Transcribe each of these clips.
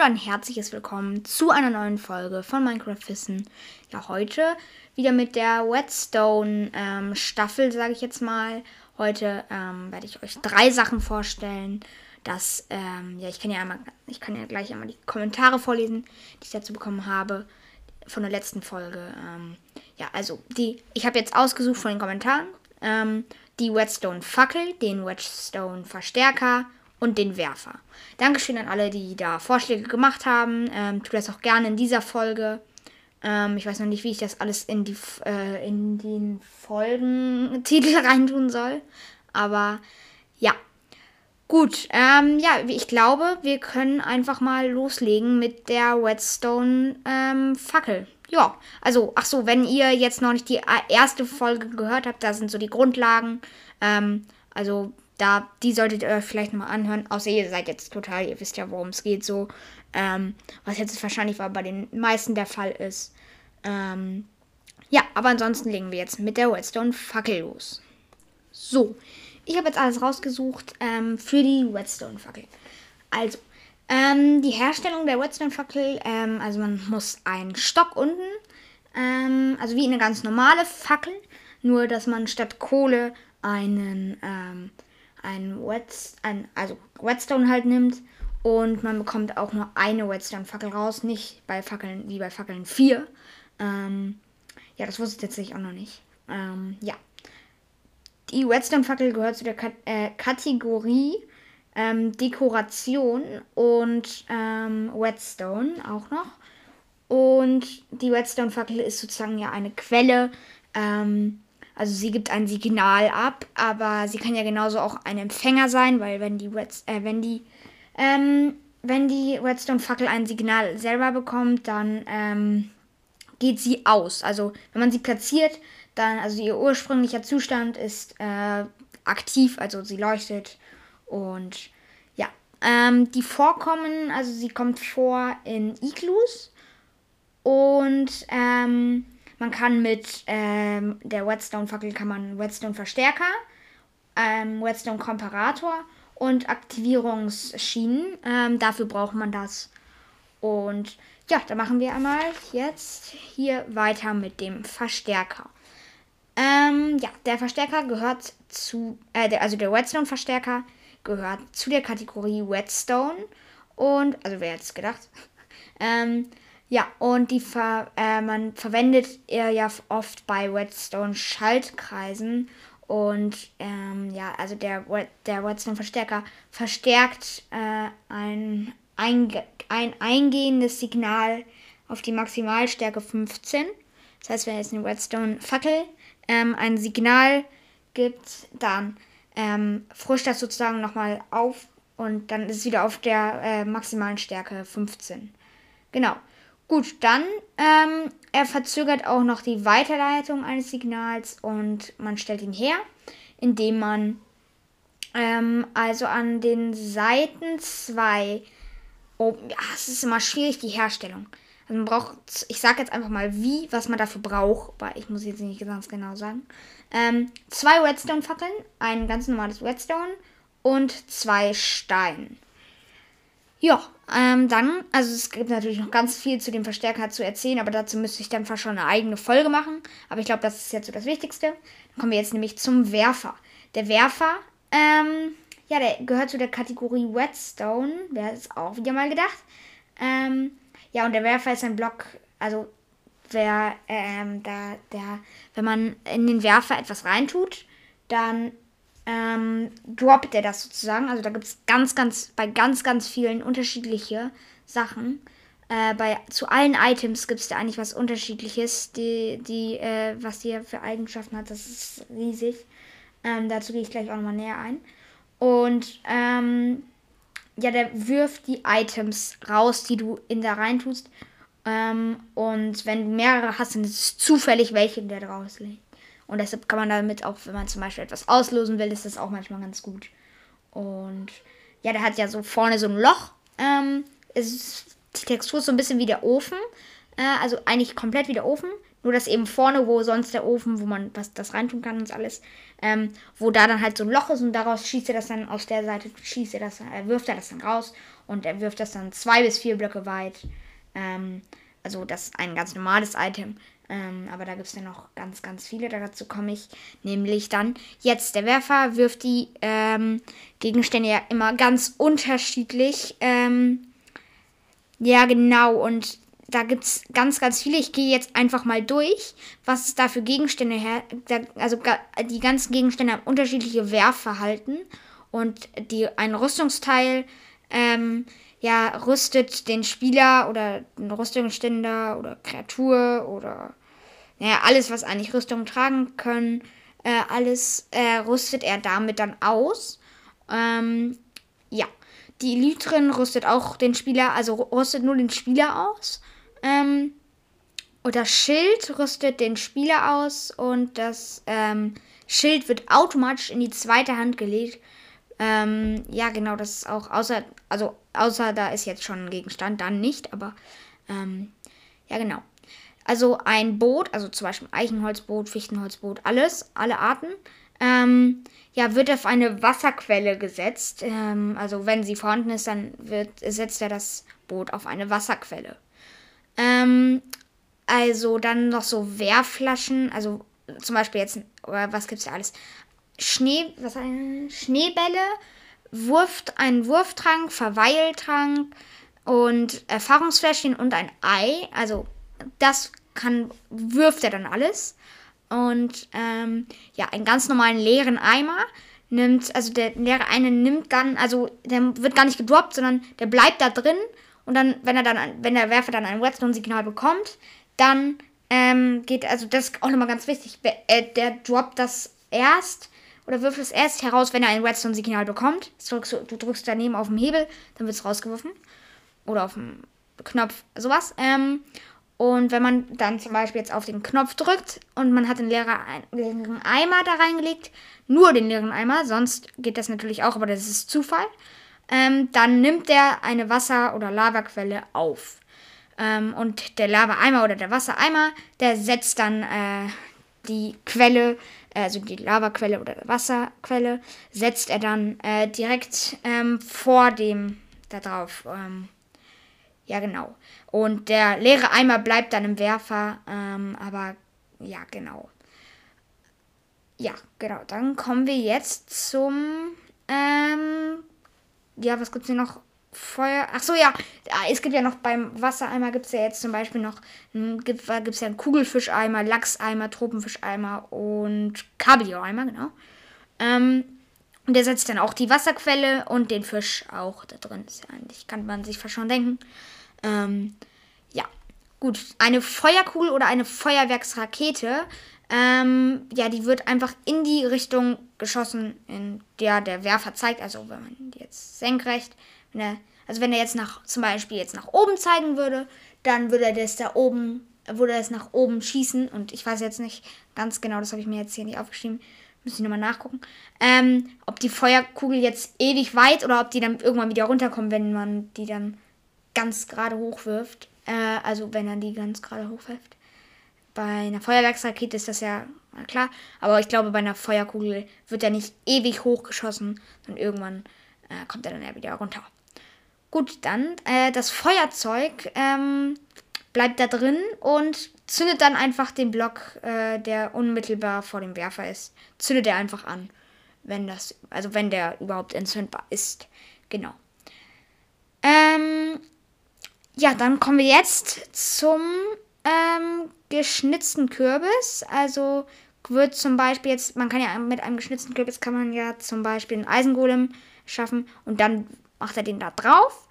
und ein herzliches Willkommen zu einer neuen Folge von Minecraft Wissen. Ja, heute wieder mit der Whetstone ähm, sage ich jetzt mal. Heute ähm, werde ich euch drei Sachen vorstellen. Das, ähm, ja, ich kann ja einmal, ich kann ja gleich einmal die Kommentare vorlesen, die ich dazu bekommen habe von der letzten Folge. Ähm, ja, also die, ich habe jetzt ausgesucht von den Kommentaren ähm, die Whetstone Fackel, den Whetstone Verstärker und den Werfer. Dankeschön an alle, die da Vorschläge gemacht haben. Ähm, tut das auch gerne in dieser Folge. Ähm, ich weiß noch nicht, wie ich das alles in, die, äh, in den Folgentitel reintun soll. Aber ja. Gut, ähm, ja, ich glaube, wir können einfach mal loslegen mit der Whetstone ähm. Ja, also, ach so, wenn ihr jetzt noch nicht die erste Folge gehört habt, da sind so die Grundlagen. Ähm, also, da, die solltet ihr euch vielleicht nochmal anhören. Außer ihr seid jetzt total, ihr wisst ja, worum es geht, so. Ähm, was jetzt wahrscheinlich bei den meisten der Fall ist. Ähm, ja, aber ansonsten legen wir jetzt mit der Whetstone-Fackel los. So, ich habe jetzt alles rausgesucht ähm, für die Whetstone-Fackel. Also, ähm, die Herstellung der Whetstone-Fackel, ähm, also man muss einen Stock unten, ähm, also wie eine ganz normale Fackel, nur dass man statt Kohle einen ähm, ein, Wets, ein also Whetstone halt nimmt und man bekommt auch nur eine Whetstone-Fackel raus, nicht bei Fackeln wie bei Fackeln 4. Ähm, ja, das wusste ich tatsächlich auch noch nicht. Ähm, ja. Die Whetstone-Fackel gehört zu der Kat äh, Kategorie ähm, Dekoration und ähm, Whetstone auch noch. Und die Whetstone-Fackel ist sozusagen ja eine Quelle ähm, also sie gibt ein Signal ab, aber sie kann ja genauso auch ein Empfänger sein, weil wenn die Redst äh, wenn die ähm, wenn die Redstone-Fackel ein Signal selber bekommt, dann ähm, geht sie aus. Also wenn man sie platziert, dann, also ihr ursprünglicher Zustand ist äh, aktiv, also sie leuchtet und ja. Ähm, die Vorkommen, also sie kommt vor in Igloos und ähm, man kann mit ähm, der Whetstone-Fackel kann man Whetstone-Verstärker, ähm, Whetstone-Komparator und Aktivierungsschienen. Ähm, dafür braucht man das. Und ja, da machen wir einmal jetzt hier weiter mit dem Verstärker. Ähm, ja, der Verstärker gehört zu, äh, der, also der Whetstone-Verstärker gehört zu der Kategorie Whetstone. Und, also wer hätte es gedacht? ähm, ja, und die ver äh, man verwendet er ja oft bei Redstone-Schaltkreisen. Und ähm, ja, also der, der Redstone-Verstärker verstärkt äh, ein, ein, ein eingehendes Signal auf die Maximalstärke 15. Das heißt, wenn jetzt eine Redstone-Fackel ähm, ein Signal gibt, dann ähm, frischt das sozusagen nochmal auf und dann ist es wieder auf der äh, maximalen Stärke 15. Genau. Gut, dann, ähm, er verzögert auch noch die Weiterleitung eines Signals und man stellt ihn her, indem man ähm, also an den Seiten zwei, oh, ja, es ist immer schwierig, die Herstellung. Also man braucht, ich sage jetzt einfach mal wie, was man dafür braucht, weil ich muss jetzt nicht ganz genau sagen. Ähm, zwei Redstone-Fackeln, ein ganz normales Redstone und zwei Steine. Ja, ähm, dann, also es gibt natürlich noch ganz viel zu dem Verstärker zu erzählen, aber dazu müsste ich dann fast schon eine eigene Folge machen. Aber ich glaube, das ist jetzt so das Wichtigste. Dann kommen wir jetzt nämlich zum Werfer. Der Werfer, ähm, ja, der gehört zu der Kategorie Whetstone. Wer ist auch wieder mal gedacht. Ähm, ja, und der Werfer ist ein Block, also wer, ähm, da, der, wenn man in den Werfer etwas reintut, dann ähm, droppt er das sozusagen. Also da gibt es ganz, ganz, bei ganz, ganz vielen unterschiedliche Sachen. Äh, bei, zu allen Items gibt es da eigentlich was Unterschiedliches, die, die, äh, was die für Eigenschaften hat. Das ist riesig. Ähm, dazu gehe ich gleich auch nochmal näher ein. Und ähm, ja, der wirft die Items raus, die du in da rein tust. Ähm, und wenn du mehrere hast, dann ist es zufällig, welche der draus legt. Und deshalb kann man damit auch, wenn man zum Beispiel etwas auslösen will, ist das auch manchmal ganz gut. Und ja, der hat ja so vorne so ein Loch. Ähm, ist, die Textur ist so ein bisschen wie der Ofen. Äh, also eigentlich komplett wie der Ofen. Nur dass eben vorne, wo sonst der Ofen, wo man was das reintun kann und alles, ähm, wo da dann halt so ein Loch ist und daraus schießt er das dann aus der Seite, schießt er das, äh, wirft er das dann raus und er wirft das dann zwei bis vier Blöcke weit. Ähm, also das ist ein ganz normales Item. Ähm, aber da gibt es ja noch ganz, ganz viele. Dazu komme ich nämlich dann jetzt. Der Werfer wirft die ähm, Gegenstände ja immer ganz unterschiedlich. Ähm, ja, genau. Und da gibt es ganz, ganz viele. Ich gehe jetzt einfach mal durch, was es da für Gegenstände her. Also die ganzen Gegenstände haben unterschiedliche Werfverhalten. Und die, ein Rüstungsteil ähm, ja, rüstet den Spieler oder einen Rüstungsständer oder Kreatur oder ja, alles, was eigentlich Rüstung tragen können, äh, alles äh, rüstet er damit dann aus. Ähm, ja, die Elytrin rüstet auch den Spieler, also rüstet nur den Spieler aus. Ähm, und das Schild rüstet den Spieler aus und das ähm, Schild wird automatisch in die zweite Hand gelegt. Ähm, ja, genau, das ist auch außer, also außer da ist jetzt schon ein Gegenstand, dann nicht, aber ähm, ja, genau. Also ein Boot, also zum Beispiel Eichenholzboot, Fichtenholzboot, alles, alle Arten, ähm, ja, wird auf eine Wasserquelle gesetzt. Ähm, also wenn sie vorhanden ist, dann wird, setzt er das Boot auf eine Wasserquelle. Ähm, also dann noch so Wehrflaschen, also zum Beispiel jetzt, oder was gibt's da alles? Schnee, was ein Schneebälle, Wurf, ein Wurftrank, Verweiltrank und Erfahrungsfläschchen und ein Ei. Also das kann, wirft er dann alles. Und ähm, ja, einen ganz normalen leeren Eimer nimmt, also der leere eine nimmt dann, also der wird gar nicht gedroppt, sondern der bleibt da drin. Und dann, wenn er dann, wenn der Werfer dann ein Redstone-Signal bekommt, dann ähm, geht, also das ist auch nochmal ganz wichtig, äh, der droppt das erst oder wirft es erst heraus, wenn er ein Redstone-Signal bekommt. Drückst du, drückst daneben auf den Hebel, dann wird es rausgeworfen. Oder auf den Knopf, sowas. Ähm, und wenn man dann zum Beispiel jetzt auf den Knopf drückt und man hat den leeren, Eimer da reingelegt, nur den leeren Eimer, sonst geht das natürlich auch, aber das ist Zufall, ähm, dann nimmt der eine Wasser- oder Lavaquelle auf. Ähm, und der Lava-Eimer oder der Wassereimer, der setzt dann äh, die Quelle, also die Lavaquelle oder Wasserquelle, setzt er dann äh, direkt ähm, vor dem da drauf. Ja, genau. Und der leere Eimer bleibt dann im Werfer. Ähm, aber ja, genau. Ja, genau. Dann kommen wir jetzt zum. Ähm, ja, was gibt es hier noch? Feuer. Ach so, ja. Es gibt ja noch beim Wassereimer gibt es ja jetzt zum Beispiel noch. Gibt es ja einen Kugelfischeimer, Lachseimer, Tropenfischeimer und Kabeljaueimer, genau. Ähm, und der setzt dann auch die Wasserquelle und den Fisch auch da drin. Ist ja eigentlich, kann man sich fast schon denken. Ähm, ja, gut. Eine Feuerkugel oder eine Feuerwerksrakete, ähm, ja, die wird einfach in die Richtung geschossen, in der der Werfer zeigt. Also wenn man die jetzt senkrecht, wenn er, also wenn er jetzt nach, zum Beispiel jetzt nach oben zeigen würde, dann würde er das da oben, würde er es nach oben schießen. Und ich weiß jetzt nicht ganz genau, das habe ich mir jetzt hier nicht aufgeschrieben. Müssen ich nochmal nachgucken. Ähm, ob die Feuerkugel jetzt ewig weit oder ob die dann irgendwann wieder runterkommen, wenn man die dann ganz gerade hochwirft. Äh, also wenn er die ganz gerade hochwirft. Bei einer Feuerwerksrakete ist das ja klar. Aber ich glaube, bei einer Feuerkugel wird er nicht ewig hochgeschossen, sondern irgendwann äh, kommt er dann ja wieder runter. Gut, dann äh, das Feuerzeug ähm, bleibt da drin und zündet dann einfach den Block, äh, der unmittelbar vor dem Werfer ist. Zündet er einfach an, wenn das, also wenn der überhaupt entzündbar ist. Genau. Ähm, ja, dann kommen wir jetzt zum ähm, geschnitzten Kürbis. Also wird zum Beispiel jetzt, man kann ja mit einem geschnitzten Kürbis kann man ja zum Beispiel einen Eisengolem schaffen und dann macht er den da drauf.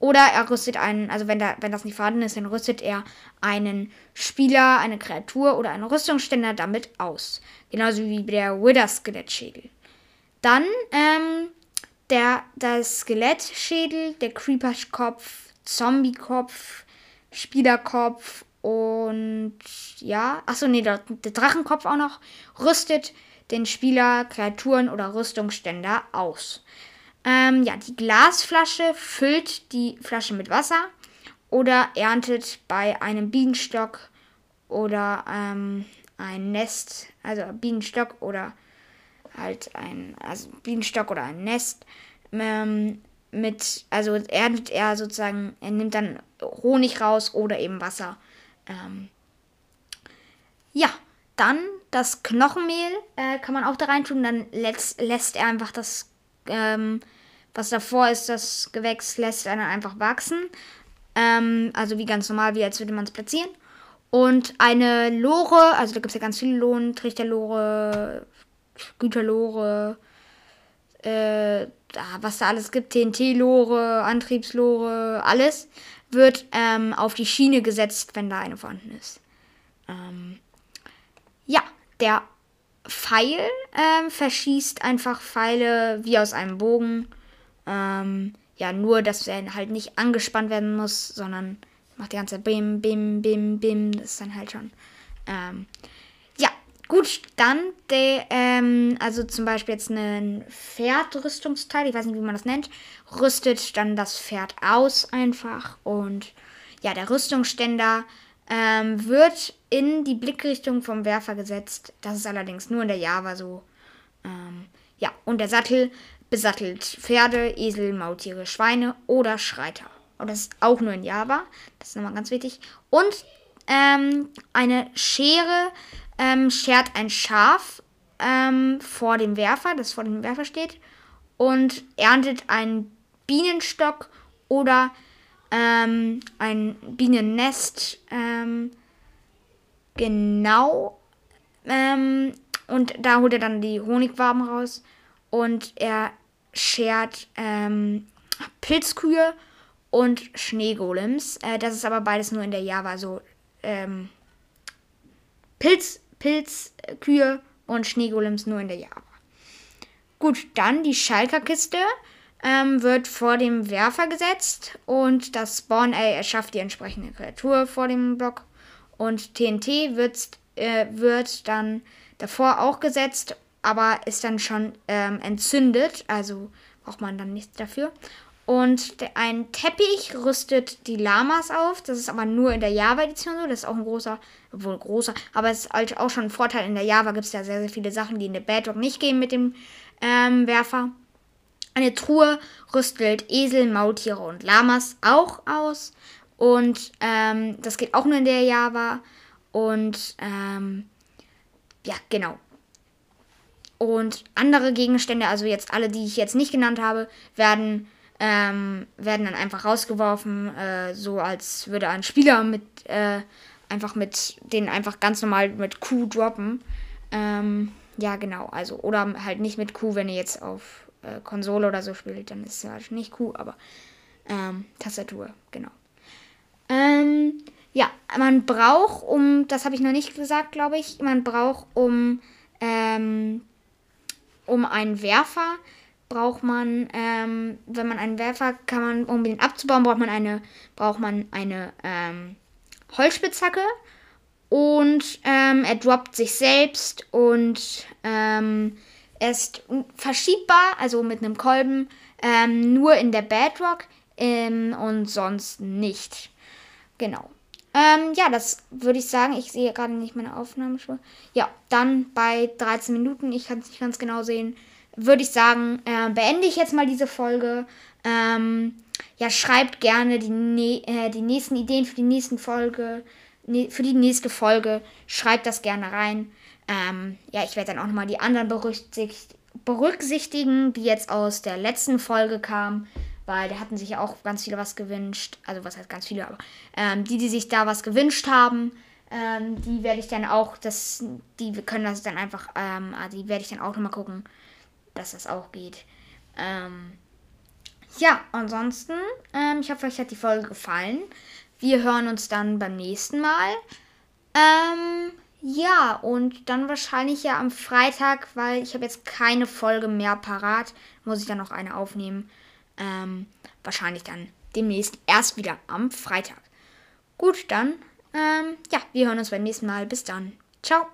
Oder er rüstet einen, also wenn, da, wenn das nicht vorhanden ist, dann rüstet er einen Spieler, eine Kreatur oder einen Rüstungsständer damit aus. Genauso wie der Wither-Skelettschädel. Dann ähm, der, das Skelettschädel, der Creeper-Kopf, Zombie-Kopf, Spielerkopf und ja, achso, nee, der, der Drachenkopf auch noch, rüstet den Spieler, Kreaturen oder Rüstungsständer aus. Ähm, ja, die Glasflasche füllt die Flasche mit Wasser oder erntet bei einem Bienenstock oder ähm, ein Nest, also Bienenstock oder halt ein also Bienenstock oder ein Nest ähm, mit, also er, er sozusagen, er nimmt dann Honig raus oder eben Wasser. Ähm, ja, dann das Knochenmehl äh, kann man auch da rein tun. Dann lässt, lässt er einfach das, ähm, was davor ist, das Gewächs lässt er dann einfach wachsen. Ähm, also wie ganz normal, wie als würde man es platzieren. Und eine Lore, also da gibt es ja ganz viele Loren, Trichterlore, Güterlore, äh, was da alles gibt, TNT-Lore, Antriebslore, alles, wird ähm, auf die Schiene gesetzt, wenn da eine vorhanden ist. Ähm, ja, der Pfeil ähm, verschießt einfach Pfeile wie aus einem Bogen. Ähm, ja, nur, dass er halt nicht angespannt werden muss, sondern macht die ganze Bim, Bim, Bim, Bim. Das ist dann halt schon. Gut, dann der, ähm, also zum Beispiel jetzt ein Pferdrüstungsteil, ich weiß nicht, wie man das nennt, rüstet dann das Pferd aus einfach und ja, der Rüstungsständer ähm, wird in die Blickrichtung vom Werfer gesetzt. Das ist allerdings nur in der Java so. Ähm, ja, und der Sattel besattelt Pferde, Esel, Maultiere, Schweine oder Schreiter. Und das ist auch nur in Java. Das ist nochmal ganz wichtig. Und ähm, eine Schere ähm, schert ein Schaf ähm, vor dem Werfer, das vor dem Werfer steht, und erntet einen Bienenstock oder ähm, ein Bienennest. Ähm, genau. Ähm, und da holt er dann die Honigwaben raus. Und er schert ähm, Pilzkühe und Schneegolems. Äh, das ist aber beides nur in der Java so. Ähm, Pilz, Pilzkühe und Schneegolems nur in der Java. Gut, dann die Schalkerkiste ähm, wird vor dem Werfer gesetzt und das Spawn-Ey erschafft die entsprechende Kreatur vor dem Block. Und TNT wird, äh, wird dann davor auch gesetzt, aber ist dann schon ähm, entzündet, also braucht man dann nichts dafür. Und ein Teppich rüstet die Lamas auf. Das ist aber nur in der Java-Edition so. Das ist auch ein großer, wohl großer, aber es ist halt auch schon ein Vorteil. In der Java gibt es ja sehr, sehr viele Sachen, die in der Bedrock nicht gehen mit dem ähm, Werfer. Eine Truhe rüstet Esel, Maultiere und Lamas auch aus. Und ähm, das geht auch nur in der Java. Und ähm, ja, genau. Und andere Gegenstände, also jetzt alle, die ich jetzt nicht genannt habe, werden, ähm, werden dann einfach rausgeworfen, äh, so als würde ein Spieler mit äh, einfach mit den einfach ganz normal mit Q droppen. Ähm, ja, genau. Also, oder halt nicht mit Q, wenn ihr jetzt auf äh, Konsole oder so spielt, dann ist es halt nicht Q, aber ähm, Tastatur, genau. Ähm, ja, man braucht, um, das habe ich noch nicht gesagt, glaube ich, man braucht, um, ähm, um einen Werfer, braucht man, ähm, wenn man einen Werfer, kann man, um den abzubauen, braucht man eine, braucht man eine ähm, Holzspitzhacke und ähm, er droppt sich selbst und ähm, er ist verschiebbar, also mit einem Kolben, ähm, nur in der Bedrock ähm, und sonst nicht. Genau. Ähm, ja, das würde ich sagen. Ich sehe gerade nicht meine Aufnahmespur. Ja, dann bei 13 Minuten, ich kann es nicht ganz genau sehen, würde ich sagen, äh, beende ich jetzt mal diese Folge. Ähm, ja, schreibt gerne die, ne äh, die nächsten Ideen für die nächsten Folge, ne für die nächste Folge. Schreibt das gerne rein. Ähm, ja, ich werde dann auch nochmal die anderen berücksicht berücksichtigen, die jetzt aus der letzten Folge kamen, weil da hatten sich ja auch ganz viele was gewünscht. Also was heißt ganz viele, aber ähm, die, die sich da was gewünscht haben, ähm, die werde ich dann auch, das, die können das dann einfach, ähm, ah, die werde ich dann auch nochmal gucken, dass das auch geht. Ähm, ja, ansonsten, ähm, ich hoffe, euch hat die Folge gefallen. Wir hören uns dann beim nächsten Mal. Ähm, ja, und dann wahrscheinlich ja am Freitag, weil ich habe jetzt keine Folge mehr parat, muss ich dann noch eine aufnehmen. Ähm, wahrscheinlich dann demnächst erst wieder am Freitag. Gut, dann, ähm, ja, wir hören uns beim nächsten Mal. Bis dann. Ciao.